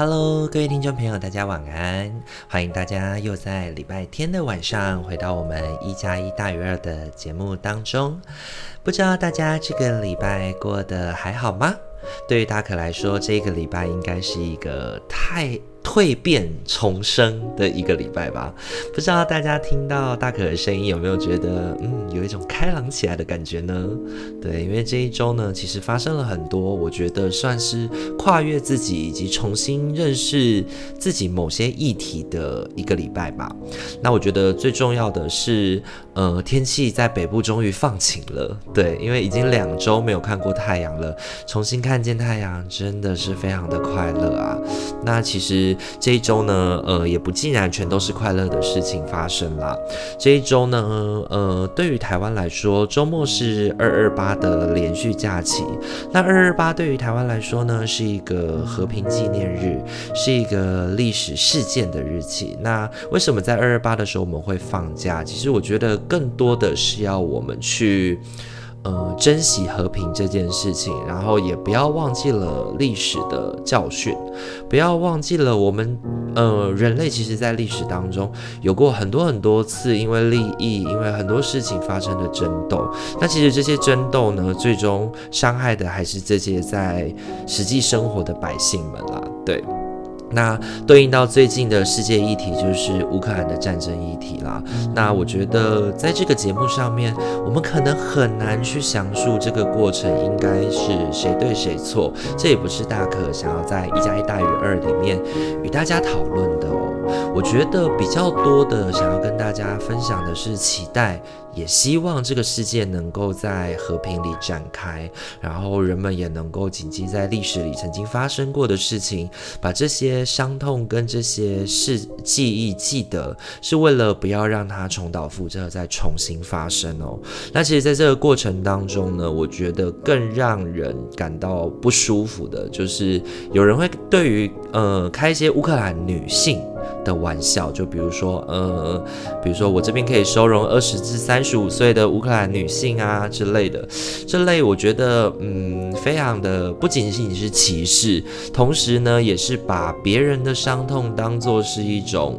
Hello，各位听众朋友，大家晚安！欢迎大家又在礼拜天的晚上回到我们一加一大于二的节目当中。不知道大家这个礼拜过得还好吗？对于大可来说，这个礼拜应该是一个太……蜕变重生的一个礼拜吧，不知道大家听到大可的声音有没有觉得，嗯，有一种开朗起来的感觉呢？对，因为这一周呢，其实发生了很多，我觉得算是跨越自己以及重新认识自己某些议题的一个礼拜吧。那我觉得最重要的是，呃，天气在北部终于放晴了。对，因为已经两周没有看过太阳了，重新看见太阳真的是非常的快乐啊。那其实。这一周呢，呃，也不尽然全都是快乐的事情发生啦。这一周呢，呃，对于台湾来说，周末是二二八的连续假期。那二二八对于台湾来说呢，是一个和平纪念日，是一个历史事件的日期。那为什么在二二八的时候我们会放假？其实我觉得更多的是要我们去。呃，珍惜和平这件事情，然后也不要忘记了历史的教训，不要忘记了我们呃人类其实在历史当中有过很多很多次因为利益，因为很多事情发生的争斗。那其实这些争斗呢，最终伤害的还是这些在实际生活的百姓们啦，对。那对应到最近的世界议题就是乌克兰的战争议题啦。那我觉得在这个节目上面，我们可能很难去详述这个过程应该是谁对谁错，这也不是大可想要在一加一大于二里面与大家讨论的哦。我觉得比较多的想要跟大家分享的是期待。也希望这个世界能够在和平里展开，然后人们也能够谨记在历史里曾经发生过的事情，把这些伤痛跟这些事记忆记得，是为了不要让它重蹈覆辙再重新发生哦。那其实，在这个过程当中呢，我觉得更让人感到不舒服的，就是有人会对于呃开一些乌克兰女性的玩笑，就比如说呃，比如说我这边可以收容二十至三。十五岁的乌克兰女性啊之类的，这类我觉得嗯，非常的不仅仅是歧视，同时呢，也是把别人的伤痛当做是一种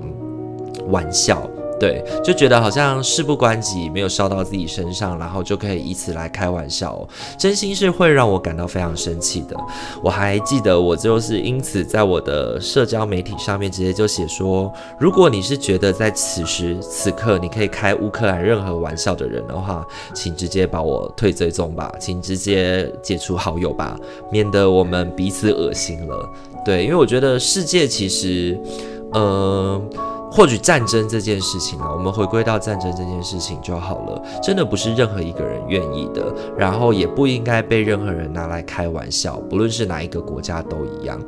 玩笑。对，就觉得好像事不关己，没有烧到自己身上，然后就可以以此来开玩笑，真心是会让我感到非常生气的。我还记得，我就是因此在我的社交媒体上面直接就写说，如果你是觉得在此时此刻你可以开乌克兰任何玩笑的人的话，请直接把我退追踪吧，请直接解除好友吧，免得我们彼此恶心了。对，因为我觉得世界其实，嗯、呃。或许战争这件事情啊，我们回归到战争这件事情就好了。真的不是任何一个人愿意的，然后也不应该被任何人拿来开玩笑，不论是哪一个国家都一样。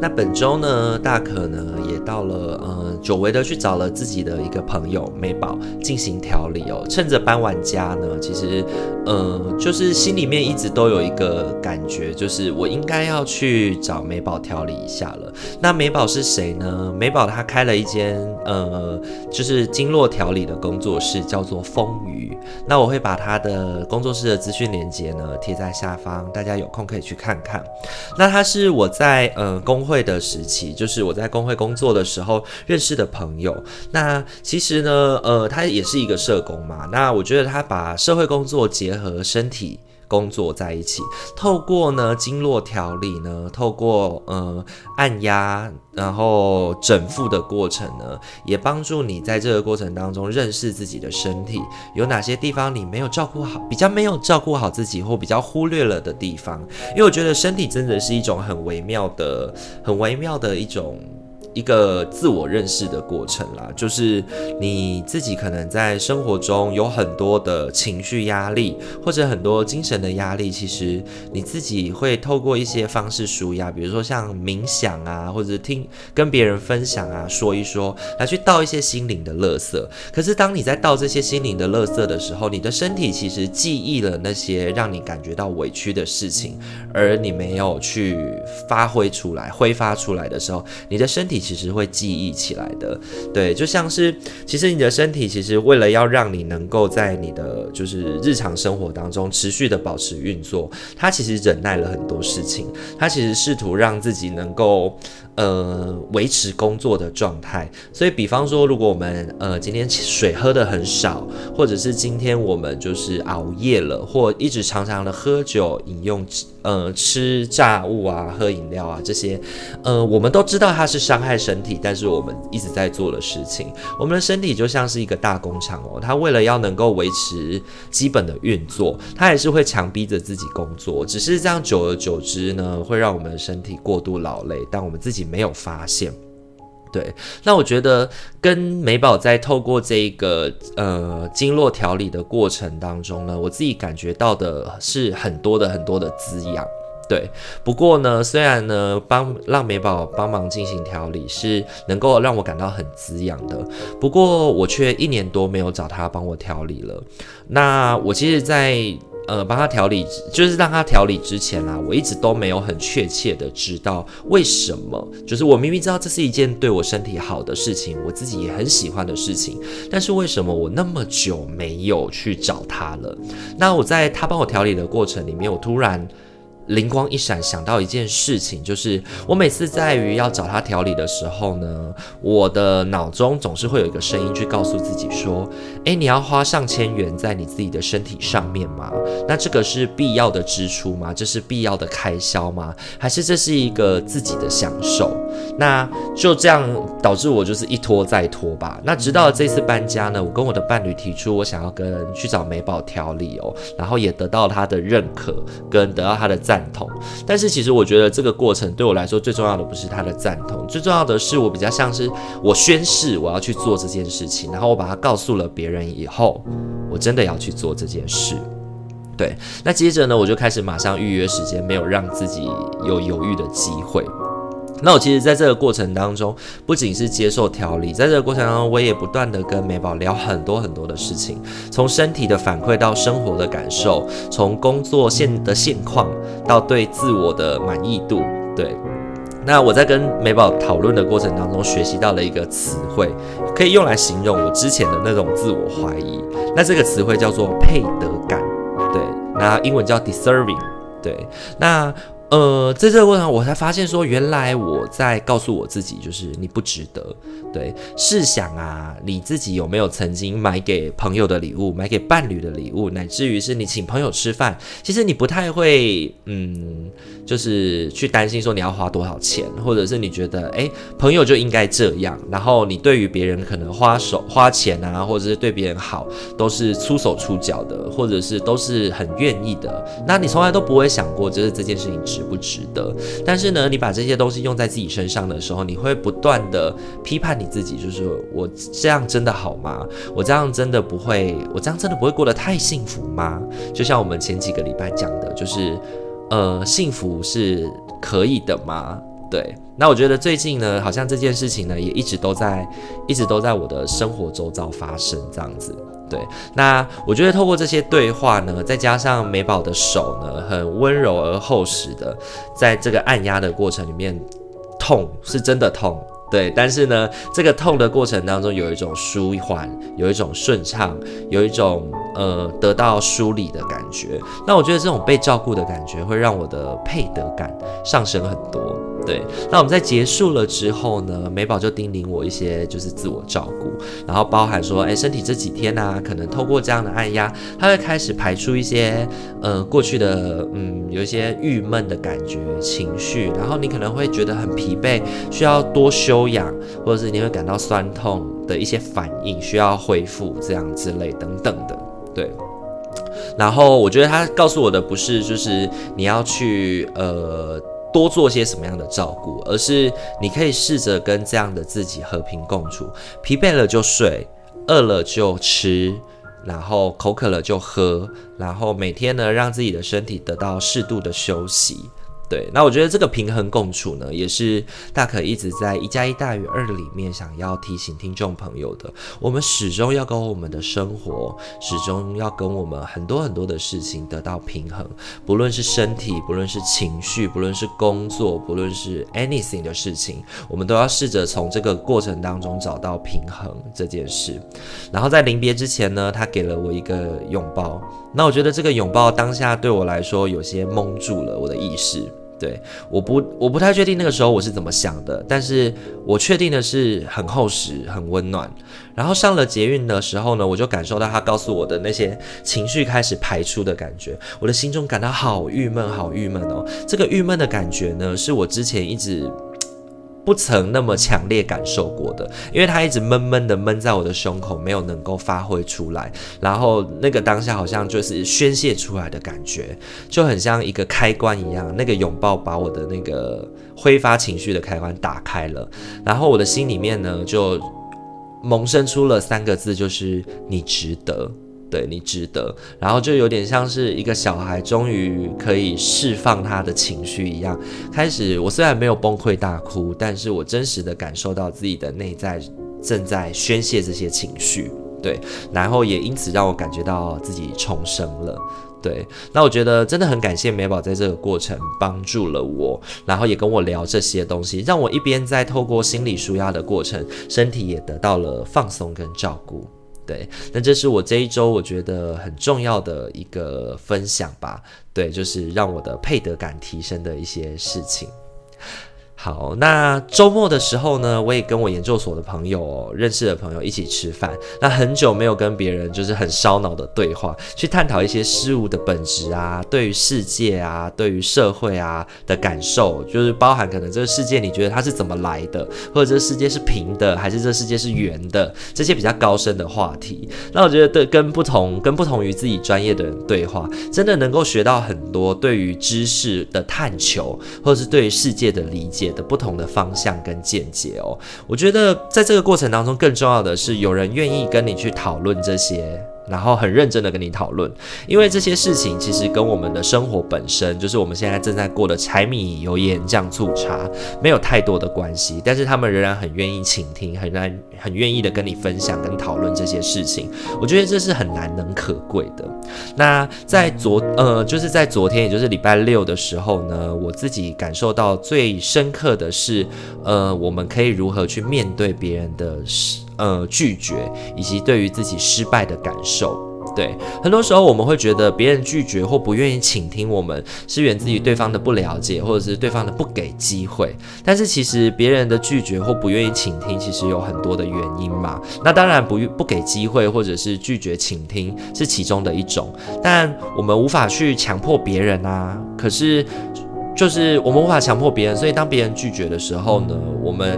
那本周呢，大可呢也到了，呃，久违的去找了自己的一个朋友美宝进行调理哦。趁着搬完家呢，其实，呃，就是心里面一直都有一个感觉，就是我应该要去找美宝调理一下了。那美宝是谁呢？美宝她开了一间，呃，就是经络调理的工作室，叫做风雨。那我会把她的工作室的资讯链接呢贴在下方，大家有空可以去看看。那她是我在，呃。工会的时期，就是我在工会工作的时候认识的朋友。那其实呢，呃，他也是一个社工嘛。那我觉得他把社会工作结合身体工作在一起，透过呢经络调理呢，透过呃按压，然后整复的过程呢，也帮助你在这个过程当中认识自己的身体，有哪些地方你没有照顾好，比较没有照顾好自己，或比较忽略了的地方。因为我觉得身体真的是一种很微妙的、很微妙的一种。一个自我认识的过程啦，就是你自己可能在生活中有很多的情绪压力，或者很多精神的压力，其实你自己会透过一些方式舒压，比如说像冥想啊，或者听跟别人分享啊，说一说，来去倒一些心灵的垃圾。可是当你在倒这些心灵的垃圾的时候，你的身体其实记忆了那些让你感觉到委屈的事情，而你没有去发挥出来、挥发出来的时候，你的身体其实会记忆起来的。对，就像是其实你的身体其实为了要让你能够在你的就是日常生活当中持续的保持运作，它其实忍耐了很多事情，它其实试图让自己能够。呃，维持工作的状态，所以比方说，如果我们呃今天水喝得很少，或者是今天我们就是熬夜了，或一直常常的喝酒、饮用呃吃炸物啊、喝饮料啊这些，呃，我们都知道它是伤害身体，但是我们一直在做的事情，我们的身体就像是一个大工厂哦，它为了要能够维持基本的运作，它还是会强逼着自己工作，只是这样久而久之呢，会让我们的身体过度劳累，但我们自己。没有发现，对。那我觉得跟美宝在透过这个呃经络调理的过程当中呢，我自己感觉到的是很多的很多的滋养，对。不过呢，虽然呢帮让美宝帮忙进行调理是能够让我感到很滋养的，不过我却一年多没有找他帮我调理了。那我其实，在。呃，帮他调理，就是让他调理之前啦，我一直都没有很确切的知道为什么。就是我明明知道这是一件对我身体好的事情，我自己也很喜欢的事情，但是为什么我那么久没有去找他了？那我在他帮我调理的过程里面，我突然。灵光一闪，想到一件事情，就是我每次在于要找他调理的时候呢，我的脑中总是会有一个声音去告诉自己说：“诶，你要花上千元在你自己的身体上面吗？那这个是必要的支出吗？这是必要的开销吗？还是这是一个自己的享受？”那就这样导致我就是一拖再拖吧。那直到这次搬家呢，我跟我的伴侣提出我想要跟去找美宝调理哦，然后也得到他的认可跟得到他的赞。赞同，但是其实我觉得这个过程对我来说最重要的不是他的赞同，最重要的是我比较像是我宣誓我要去做这件事情，然后我把它告诉了别人以后，我真的要去做这件事。对，那接着呢，我就开始马上预约时间，没有让自己有犹豫的机会。那我其实在这个过程当中，不仅是接受调理，在这个过程当中，我也不断的跟美宝聊很多很多的事情，从身体的反馈到生活的感受，从工作现的现况到对自我的满意度。对，那我在跟美宝讨论的过程当中，学习到了一个词汇，可以用来形容我之前的那种自我怀疑。那这个词汇叫做配得感，对，那英文叫 deserving，对，那。呃，在这个过程，我才发现说，原来我在告诉我自己，就是你不值得。对，试想啊，你自己有没有曾经买给朋友的礼物，买给伴侣的礼物，乃至于是你请朋友吃饭，其实你不太会，嗯，就是去担心说你要花多少钱，或者是你觉得，哎，朋友就应该这样。然后你对于别人可能花手花钱啊，或者是对别人好，都是出手出脚的，或者是都是很愿意的。那你从来都不会想过，就是这件事情。值不值得？但是呢，你把这些东西用在自己身上的时候，你会不断的批判你自己，就是我这样真的好吗？我这样真的不会，我这样真的不会过得太幸福吗？就像我们前几个礼拜讲的，就是呃，幸福是可以的吗？对。那我觉得最近呢，好像这件事情呢，也一直都在，一直都在我的生活周遭发生这样子。对，那我觉得透过这些对话呢，再加上美宝的手呢，很温柔而厚实的，在这个按压的过程里面，痛是真的痛，对，但是呢，这个痛的过程当中有一种舒缓，有一种顺畅，有一种呃得到梳理的感觉。那我觉得这种被照顾的感觉，会让我的配得感上升很多。对，那我们在结束了之后呢，美宝就叮咛我一些就是自我照顾，然后包含说，哎，身体这几天呢、可能透过这样的按压，它会开始排出一些，呃，过去的，嗯，有一些郁闷的感觉、情绪，然后你可能会觉得很疲惫，需要多休养，或者是你会感到酸痛的一些反应，需要恢复这样之类等等的，对。然后我觉得他告诉我的不是，就是你要去，呃。多做些什么样的照顾，而是你可以试着跟这样的自己和平共处，疲惫了就睡，饿了就吃，然后口渴了就喝，然后每天呢，让自己的身体得到适度的休息。对，那我觉得这个平衡共处呢，也是大可一直在一加一大于二里面想要提醒听众朋友的。我们始终要跟我们的生活，始终要跟我们很多很多的事情得到平衡，不论是身体，不论是情绪，不论是工作，不论是 anything 的事情，我们都要试着从这个过程当中找到平衡这件事。然后在临别之前呢，他给了我一个拥抱。那我觉得这个拥抱当下对我来说有些蒙住了我的意识。对，我不我不太确定那个时候我是怎么想的，但是我确定的是很厚实、很温暖。然后上了捷运的时候呢，我就感受到他告诉我的那些情绪开始排出的感觉，我的心中感到好郁闷、好郁闷哦。这个郁闷的感觉呢，是我之前一直。不曾那么强烈感受过的，因为它一直闷闷的闷在我的胸口，没有能够发挥出来。然后那个当下好像就是宣泄出来的感觉，就很像一个开关一样，那个拥抱把我的那个挥发情绪的开关打开了。然后我的心里面呢，就萌生出了三个字，就是你值得。对，你值得，然后就有点像是一个小孩终于可以释放他的情绪一样。开始，我虽然没有崩溃大哭，但是我真实的感受到自己的内在正在宣泄这些情绪。对，然后也因此让我感觉到自己重生了。对，那我觉得真的很感谢美宝在这个过程帮助了我，然后也跟我聊这些东西，让我一边在透过心理舒压的过程，身体也得到了放松跟照顾。对，那这是我这一周我觉得很重要的一个分享吧。对，就是让我的配得感提升的一些事情。好，那周末的时候呢，我也跟我研究所的朋友、认识的朋友一起吃饭。那很久没有跟别人就是很烧脑的对话，去探讨一些事物的本质啊，对于世界啊，对于社会啊的感受，就是包含可能这个世界你觉得它是怎么来的，或者这个世界是平的，还是这世界是圆的，这些比较高深的话题。那我觉得对跟不同跟不同于自己专业的人对话，真的能够学到很多对于知识的探求，或者是对于世界的理解。的不同的方向跟见解哦，我觉得在这个过程当中，更重要的是有人愿意跟你去讨论这些。然后很认真的跟你讨论，因为这些事情其实跟我们的生活本身，就是我们现在正在过的柴米油盐酱醋茶，没有太多的关系。但是他们仍然很愿意倾听，很愿很愿意的跟你分享跟讨论这些事情。我觉得这是很难能可贵的。那在昨呃，就是在昨天，也就是礼拜六的时候呢，我自己感受到最深刻的是，呃，我们可以如何去面对别人的事。呃，拒绝以及对于自己失败的感受，对，很多时候我们会觉得别人拒绝或不愿意倾听我们，是源自于对方的不了解，或者是对方的不给机会。但是其实别人的拒绝或不愿意倾听，其实有很多的原因嘛。那当然不不给机会或者是拒绝倾听是其中的一种，但我们无法去强迫别人啊。可是就是我们无法强迫别人，所以当别人拒绝的时候呢，我们。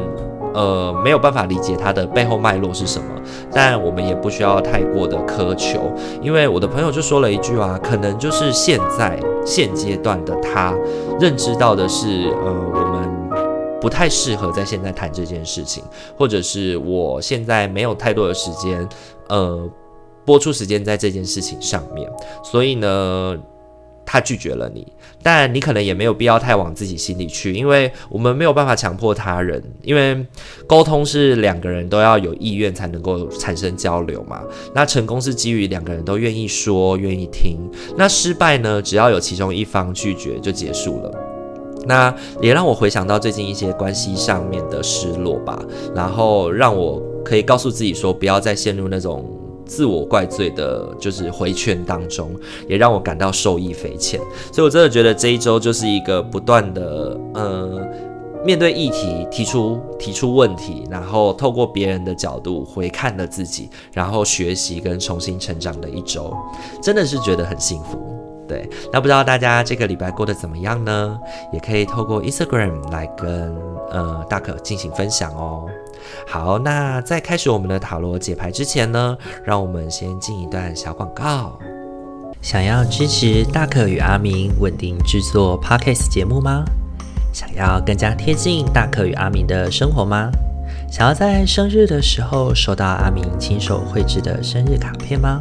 呃，没有办法理解它的背后脉络是什么，但我们也不需要太过的苛求，因为我的朋友就说了一句啊，可能就是现在现阶段的他认知到的是，呃，我们不太适合在现在谈这件事情，或者是我现在没有太多的时间，呃，播出时间在这件事情上面，所以呢。他拒绝了你，但你可能也没有必要太往自己心里去，因为我们没有办法强迫他人，因为沟通是两个人都要有意愿才能够产生交流嘛。那成功是基于两个人都愿意说、愿意听。那失败呢？只要有其中一方拒绝就结束了。那也让我回想到最近一些关系上面的失落吧，然后让我可以告诉自己说，不要再陷入那种。自我怪罪的，就是回圈当中，也让我感到受益匪浅。所以，我真的觉得这一周就是一个不断的，呃，面对议题，提出提出问题，然后透过别人的角度回看了自己，然后学习跟重新成长的一周，真的是觉得很幸福。对，那不知道大家这个礼拜过得怎么样呢？也可以透过 Instagram 来跟呃大可进行分享哦。好，那在开始我们的塔罗解牌之前呢，让我们先进一段小广告。想要支持大可与阿明稳定制作 Podcast 节目吗？想要更加贴近大可与阿明的生活吗？想要在生日的时候收到阿明亲手绘制的生日卡片吗？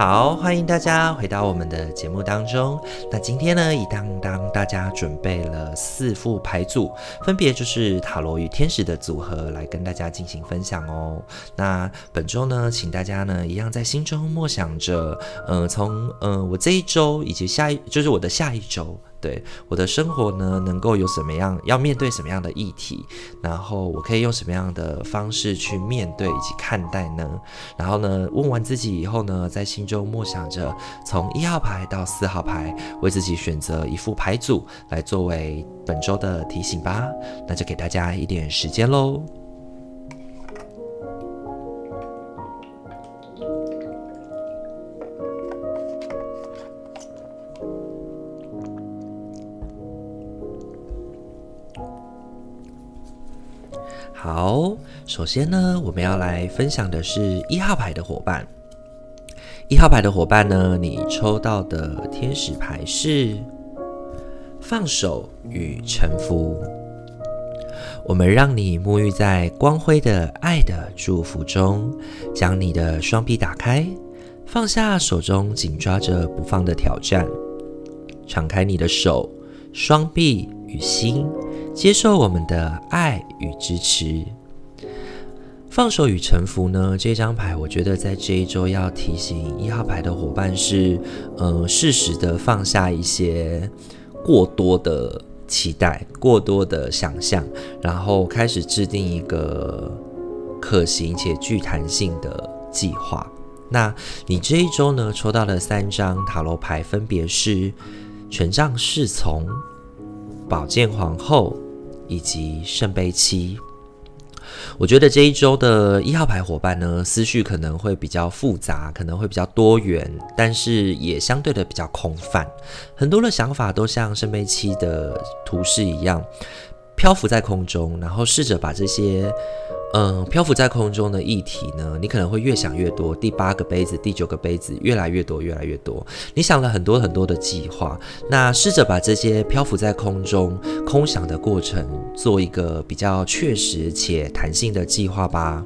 好，欢迎大家回到我们的节目当中。那今天呢，已当当大家准备了四副牌组，分别就是塔罗与天使的组合，来跟大家进行分享哦。那本周呢，请大家呢，一样在心中默想着，呃，从、呃，我这一周以及下一，就是我的下一周。对我的生活呢，能够有什么样，要面对什么样的议题，然后我可以用什么样的方式去面对以及看待呢？然后呢，问完自己以后呢，在心中默想着，从一号牌到四号牌，为自己选择一副牌组来作为本周的提醒吧。那就给大家一点时间喽。好，首先呢，我们要来分享的是一号牌的伙伴。一号牌的伙伴呢，你抽到的天使牌是放手与臣服。我们让你沐浴在光辉的爱的祝福中，将你的双臂打开，放下手中紧抓着不放的挑战，敞开你的手、双臂与心。接受我们的爱与支持，放手与臣服呢？这张牌，我觉得在这一周要提醒一号牌的伙伴是，嗯、呃，适时的放下一些过多的期待、过多的想象，然后开始制定一个可行且具弹性的计划。那你这一周呢，抽到的三张塔罗牌分别是权杖侍从。宝剑皇后以及圣杯七，我觉得这一周的一号牌伙伴呢，思绪可能会比较复杂，可能会比较多元，但是也相对的比较空泛，很多的想法都像圣杯七的图示一样，漂浮在空中，然后试着把这些。嗯，漂浮在空中的议题呢，你可能会越想越多。第八个杯子，第九个杯子，越来越多，越来越多。你想了很多很多的计划，那试着把这些漂浮在空中、空想的过程，做一个比较确实且弹性的计划吧。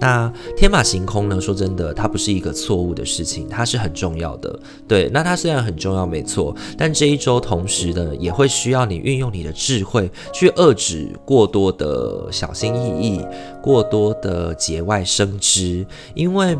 那天马行空呢？说真的，它不是一个错误的事情，它是很重要的。对，那它虽然很重要，没错，但这一周同时呢，也会需要你运用你的智慧去遏制过多的小心翼翼，过多的节外生枝，因为。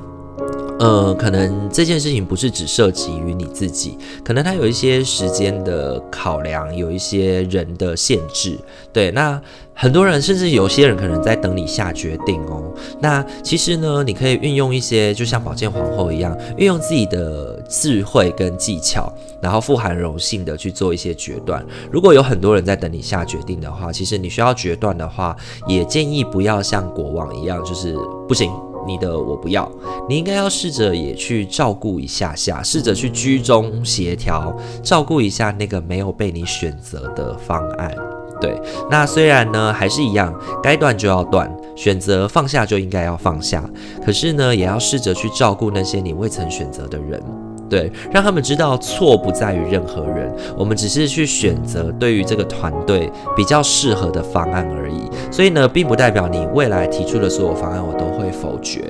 呃，可能这件事情不是只涉及于你自己，可能它有一些时间的考量，有一些人的限制。对，那很多人甚至有些人可能在等你下决定哦。那其实呢，你可以运用一些，就像宝剑皇后一样，运用自己的智慧跟技巧，然后富含柔性的去做一些决断。如果有很多人在等你下决定的话，其实你需要决断的话，也建议不要像国王一样，就是不行。你的我不要，你应该要试着也去照顾一下下，试着去居中协调，照顾一下那个没有被你选择的方案。对，那虽然呢还是一样，该断就要断，选择放下就应该要放下，可是呢也要试着去照顾那些你未曾选择的人。对，让他们知道错不在于任何人，我们只是去选择对于这个团队比较适合的方案而已。所以呢，并不代表你未来提出的所有方案我都会否决，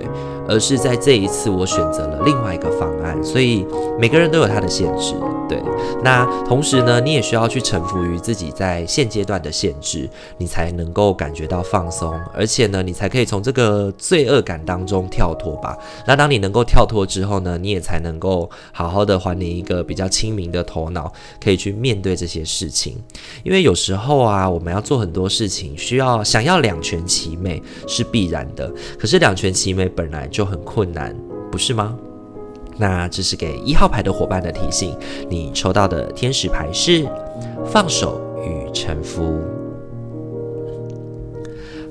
而是在这一次我选择了另外一个方案。所以每个人都有他的限制。对，那同时呢，你也需要去臣服于自己在现阶段的限制，你才能够感觉到放松，而且呢，你才可以从这个罪恶感当中跳脱吧。那当你能够跳脱之后呢，你也才能够好好的还你一个比较清明的头脑，可以去面对这些事情。因为有时候啊，我们要做很多事情，需要想要两全其美是必然的，可是两全其美本来就很困难，不是吗？那这是给一号牌的伙伴的提醒，你抽到的天使牌是放手与臣服。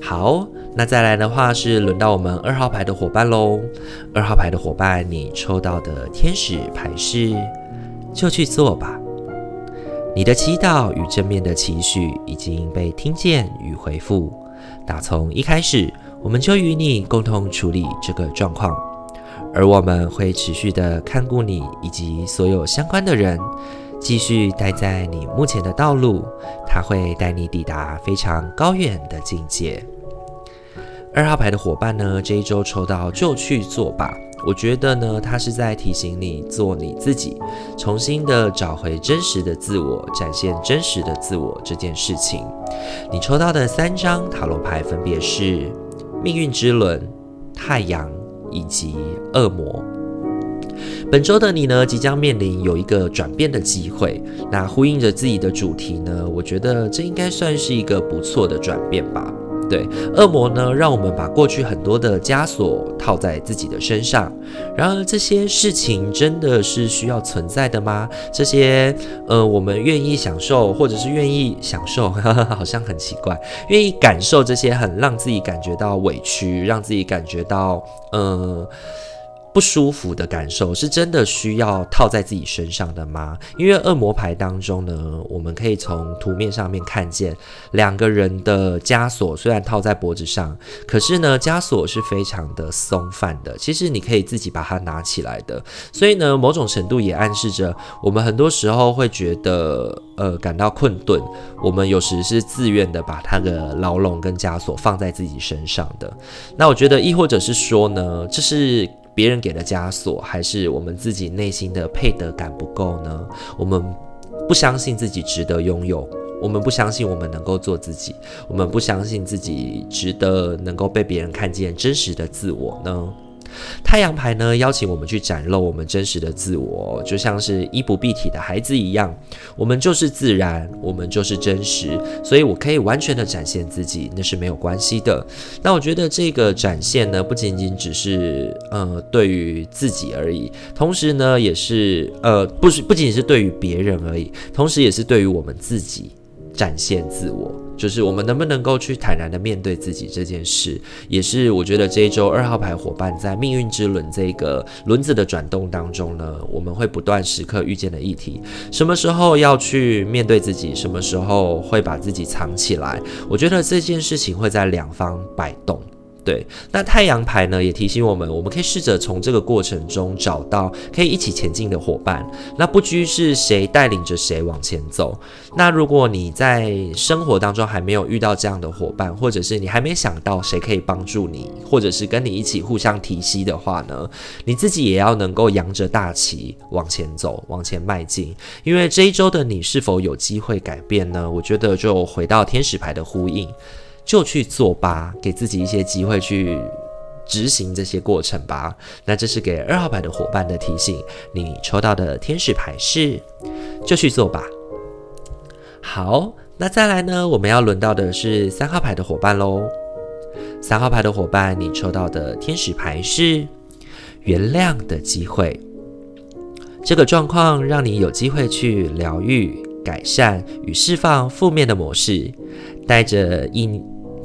好，那再来的话是轮到我们二号牌的伙伴喽。二号牌的伙伴，你抽到的天使牌是，就去做吧。你的祈祷与正面的期许已经被听见与回复。打从一开始，我们就与你共同处理这个状况，而我们会持续的看顾你以及所有相关的人。继续待在你目前的道路，它会带你抵达非常高远的境界。二号牌的伙伴呢，这一周抽到就去做吧。我觉得呢，它是在提醒你做你自己，重新的找回真实的自我，展现真实的自我这件事情。你抽到的三张塔罗牌分别是命运之轮、太阳以及恶魔。本周的你呢，即将面临有一个转变的机会。那呼应着自己的主题呢，我觉得这应该算是一个不错的转变吧。对，恶魔呢，让我们把过去很多的枷锁套在自己的身上。然而，这些事情真的是需要存在的吗？这些，呃，我们愿意享受，或者是愿意享受，好像很奇怪，愿意感受这些很让自己感觉到委屈，让自己感觉到，呃。不舒服的感受是真的需要套在自己身上的吗？因为恶魔牌当中呢，我们可以从图面上面看见两个人的枷锁，虽然套在脖子上，可是呢，枷锁是非常的松散的。其实你可以自己把它拿起来的。所以呢，某种程度也暗示着我们很多时候会觉得呃感到困顿，我们有时是自愿的把他的牢笼跟枷锁放在自己身上的。那我觉得，亦或者是说呢，这是。别人给的枷锁，还是我们自己内心的配得感不够呢？我们不相信自己值得拥有，我们不相信我们能够做自己，我们不相信自己值得能够被别人看见真实的自我呢？太阳牌呢，邀请我们去展露我们真实的自我，就像是衣不蔽体的孩子一样，我们就是自然，我们就是真实，所以我可以完全的展现自己，那是没有关系的。那我觉得这个展现呢，不仅仅只是呃对于自己而已，同时呢，也是呃不是不仅仅是对于别人而已，同时也是对于我们自己展现自我。就是我们能不能够去坦然的面对自己这件事，也是我觉得这一周二号牌伙伴在命运之轮这个轮子的转动当中呢，我们会不断时刻遇见的议题。什么时候要去面对自己，什么时候会把自己藏起来？我觉得这件事情会在两方摆动。对，那太阳牌呢，也提醒我们，我们可以试着从这个过程中找到可以一起前进的伙伴。那不拘是谁带领着谁往前走。那如果你在生活当中还没有遇到这样的伙伴，或者是你还没想到谁可以帮助你，或者是跟你一起互相提携的话呢，你自己也要能够扬着大旗往前走，往前迈进。因为这一周的你是否有机会改变呢？我觉得就回到天使牌的呼应。就去做吧，给自己一些机会去执行这些过程吧。那这是给二号牌的伙伴的提醒。你抽到的天使牌是，就去做吧。好，那再来呢？我们要轮到的是三号牌的伙伴喽。三号牌的伙伴，你抽到的天使牌是原谅的机会。这个状况让你有机会去疗愈、改善与释放负面的模式，带着一。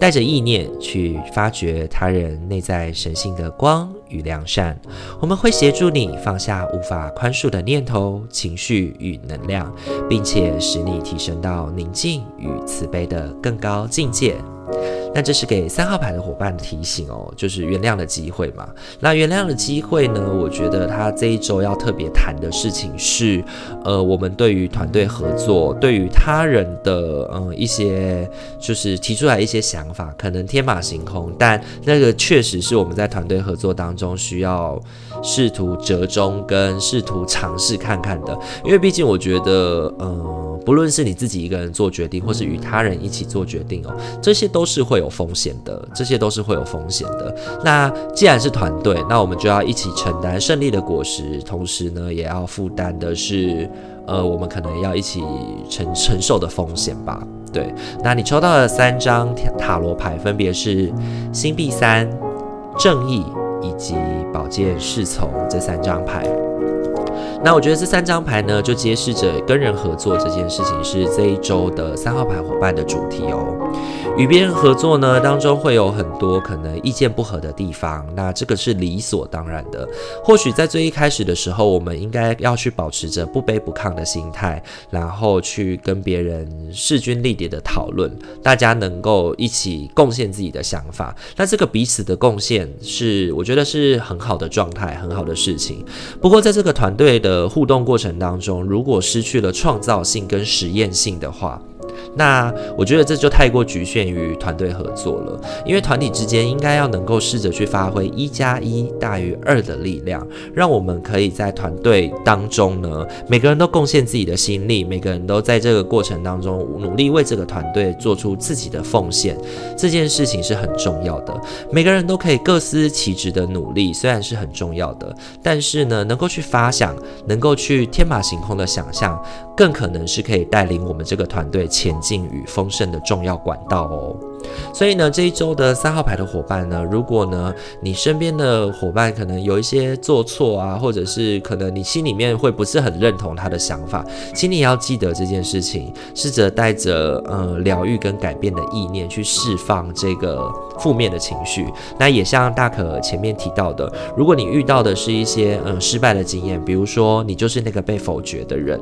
带着意念去发掘他人内在神性的光与良善，我们会协助你放下无法宽恕的念头、情绪与能量，并且使你提升到宁静与慈悲的更高境界。那这是给三号牌的伙伴提醒哦，就是原谅的机会嘛。那原谅的机会呢？我觉得他这一周要特别谈的事情是，呃，我们对于团队合作，对于他人的嗯、一些，就是提出来一些想法，可能天马行空，但那个确实是我们在团队合作当中需要试图折中跟试图尝试看看的。因为毕竟我觉得，嗯、不论是你自己一个人做决定，或是与他人一起做决定哦，这些都是会。有风险的，这些都是会有风险的。那既然是团队，那我们就要一起承担胜利的果实，同时呢，也要负担的是，呃，我们可能要一起承承受的风险吧。对，那你抽到的三张塔罗牌分别是星币三、正义以及宝剑侍从这三张牌。那我觉得这三张牌呢，就揭示着跟人合作这件事情是这一周的三号牌伙伴的主题哦。与别人合作呢，当中会有很多可能意见不合的地方，那这个是理所当然的。或许在最一开始的时候，我们应该要去保持着不卑不亢的心态，然后去跟别人势均力敌的讨论，大家能够一起贡献自己的想法。那这个彼此的贡献是，我觉得是很好的状态，很好的事情。不过在这个团队的互动过程当中，如果失去了创造性跟实验性的话，那我觉得这就太过局限于团队合作了，因为团体之间应该要能够试着去发挥一加一大于二的力量，让我们可以在团队当中呢，每个人都贡献自己的心力，每个人都在这个过程当中努力为这个团队做出自己的奉献，这件事情是很重要的。每个人都可以各司其职的努力，虽然是很重要的，但是呢，能够去发想，能够去天马行空的想象，更可能是可以带领我们这个团队前进与丰盛的重要管道哦。所以呢，这一周的三号牌的伙伴呢，如果呢，你身边的伙伴可能有一些做错啊，或者是可能你心里面会不是很认同他的想法，请你要记得这件事情，试着带着呃疗愈跟改变的意念去释放这个负面的情绪。那也像大可前面提到的，如果你遇到的是一些呃失败的经验，比如说你就是那个被否决的人。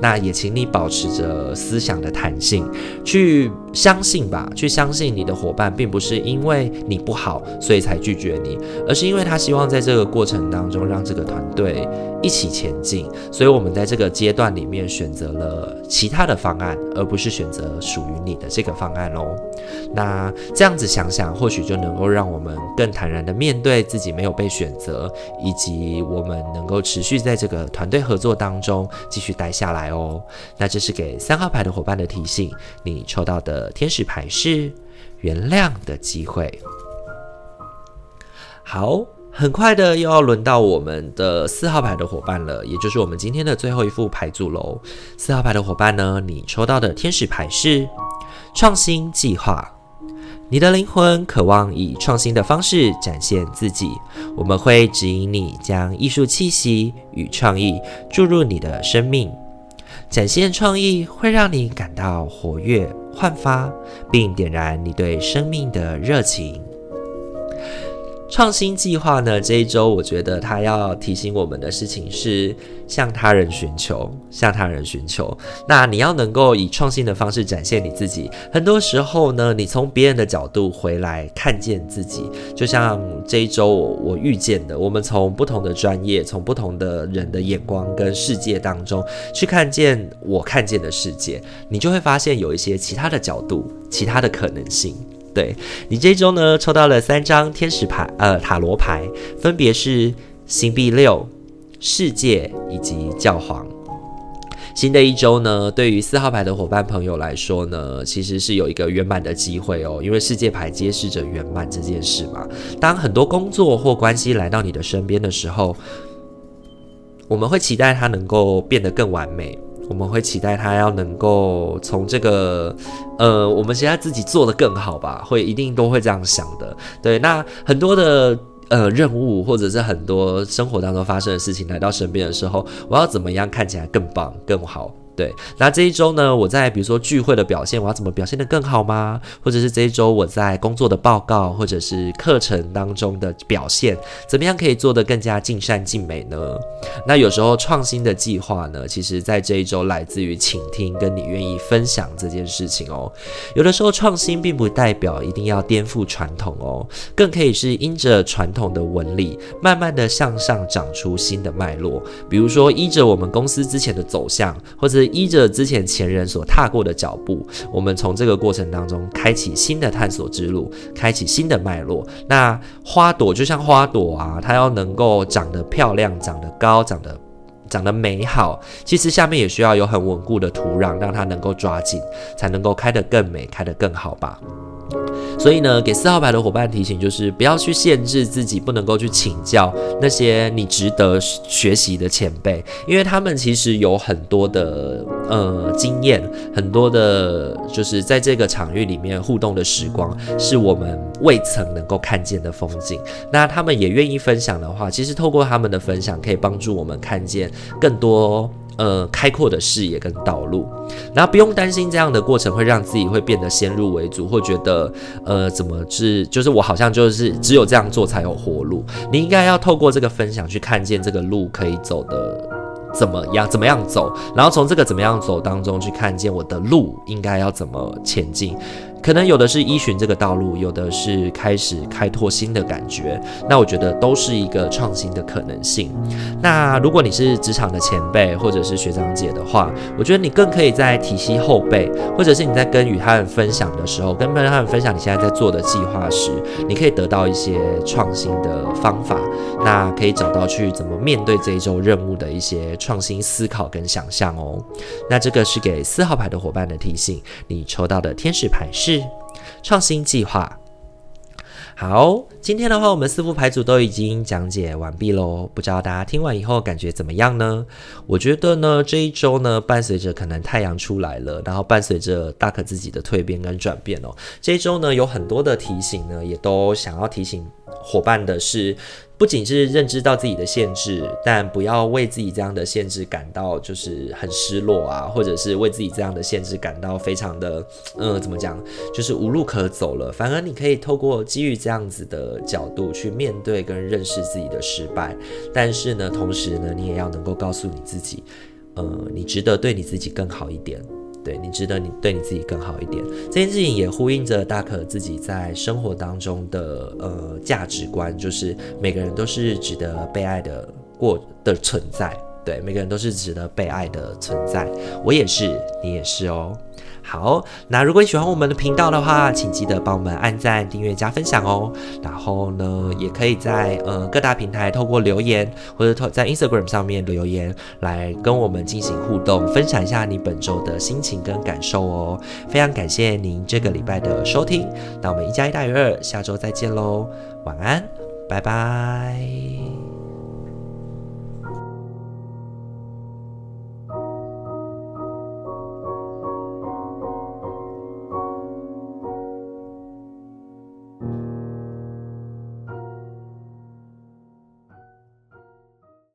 那也请你保持着思想的弹性，去相信吧，去相信你的伙伴，并不是因为你不好，所以才拒绝你，而是因为他希望在这个过程当中让这个团队一起前进，所以我们在这个阶段里面选择了其他的方案，而不是选择属于你的这个方案喽。那这样子想想，或许就能够让我们更坦然的面对自己没有被选择，以及我们能够持续在这个团队合作当中继续待下来哦。那这是给三号牌的伙伴的提醒，你抽到的天使牌是原谅的机会。好，很快的又要轮到我们的四号牌的伙伴了，也就是我们今天的最后一副牌组喽。四号牌的伙伴呢，你抽到的天使牌是创新计划。你的灵魂渴望以创新的方式展现自己，我们会指引你将艺术气息与创意注入你的生命。展现创意会让你感到活跃、焕发，并点燃你对生命的热情。创新计划呢，这一周我觉得他要提醒我们的事情是向他人寻求，向他人寻求。那你要能够以创新的方式展现你自己。很多时候呢，你从别人的角度回来看见自己，就像这一周我我遇见的，我们从不同的专业，从不同的人的眼光跟世界当中去看见我看见的世界，你就会发现有一些其他的角度，其他的可能性。对，你这周呢，抽到了三张天使牌，呃，塔罗牌，分别是星币六、世界以及教皇。新的一周呢，对于四号牌的伙伴朋友来说呢，其实是有一个圆满的机会哦，因为世界牌揭示着圆满这件事嘛。当很多工作或关系来到你的身边的时候，我们会期待它能够变得更完美。我们会期待他要能够从这个，呃，我们现在自己做的更好吧，会一定都会这样想的。对，那很多的呃任务或者是很多生活当中发生的事情来到身边的时候，我要怎么样看起来更棒、更好？对，那这一周呢，我在比如说聚会的表现，我要怎么表现得更好吗？或者是这一周我在工作的报告或者是课程当中的表现，怎么样可以做得更加尽善尽美呢？那有时候创新的计划呢，其实在这一周来自于倾听跟你愿意分享这件事情哦。有的时候创新并不代表一定要颠覆传统哦，更可以是因着传统的纹理，慢慢的向上长出新的脉络。比如说依着我们公司之前的走向，或者依着之前前人所踏过的脚步，我们从这个过程当中开启新的探索之路，开启新的脉络。那花朵就像花朵啊，它要能够长得漂亮、长得高、长得长得美好，其实下面也需要有很稳固的土壤，让它能够抓紧，才能够开得更美、开得更好吧。所以呢，给四号牌的伙伴提醒就是，不要去限制自己，不能够去请教那些你值得学习的前辈，因为他们其实有很多的呃经验，很多的，就是在这个场域里面互动的时光，是我们未曾能够看见的风景。那他们也愿意分享的话，其实透过他们的分享，可以帮助我们看见更多。呃，开阔的视野跟道路，然后不用担心这样的过程会让自己会变得先入为主，或觉得呃，怎么是就是我好像就是只有这样做才有活路。你应该要透过这个分享去看见这个路可以走的怎么样，怎么样走，然后从这个怎么样走当中去看见我的路应该要怎么前进。可能有的是依循这个道路，有的是开始开拓新的感觉。那我觉得都是一个创新的可能性。那如果你是职场的前辈或者是学长姐的话，我觉得你更可以在体系后辈，或者是你在跟与他人分享的时候，跟他人分享你现在在做的计划时，你可以得到一些创新的方法。那可以找到去怎么面对这一周任务的一些创新思考跟想象哦。那这个是给四号牌的伙伴的提醒。你抽到的天使牌是。创新计划。好，今天的话，我们四副牌组都已经讲解完毕喽。不知道大家听完以后感觉怎么样呢？我觉得呢，这一周呢，伴随着可能太阳出来了，然后伴随着大可自己的蜕变跟转变哦，这一周呢，有很多的提醒呢，也都想要提醒伙伴的是。不仅是认知到自己的限制，但不要为自己这样的限制感到就是很失落啊，或者是为自己这样的限制感到非常的，嗯，怎么讲，就是无路可走了。反而你可以透过基于这样子的角度去面对跟认识自己的失败，但是呢，同时呢，你也要能够告诉你自己，呃，你值得对你自己更好一点。对，你值得你对你自己更好一点，这件事情也呼应着大可自己在生活当中的呃价值观，就是每个人都是值得被爱的过的存在。对，每个人都是值得被爱的存在，我也是，你也是哦。好，那如果你喜欢我们的频道的话，请记得帮我们按赞、订阅、加分享哦。然后呢，也可以在呃各大平台透过留言，或者透在 Instagram 上面留言来跟我们进行互动，分享一下你本周的心情跟感受哦。非常感谢您这个礼拜的收听，那我们一加一大于二，下周再见喽，晚安，拜拜。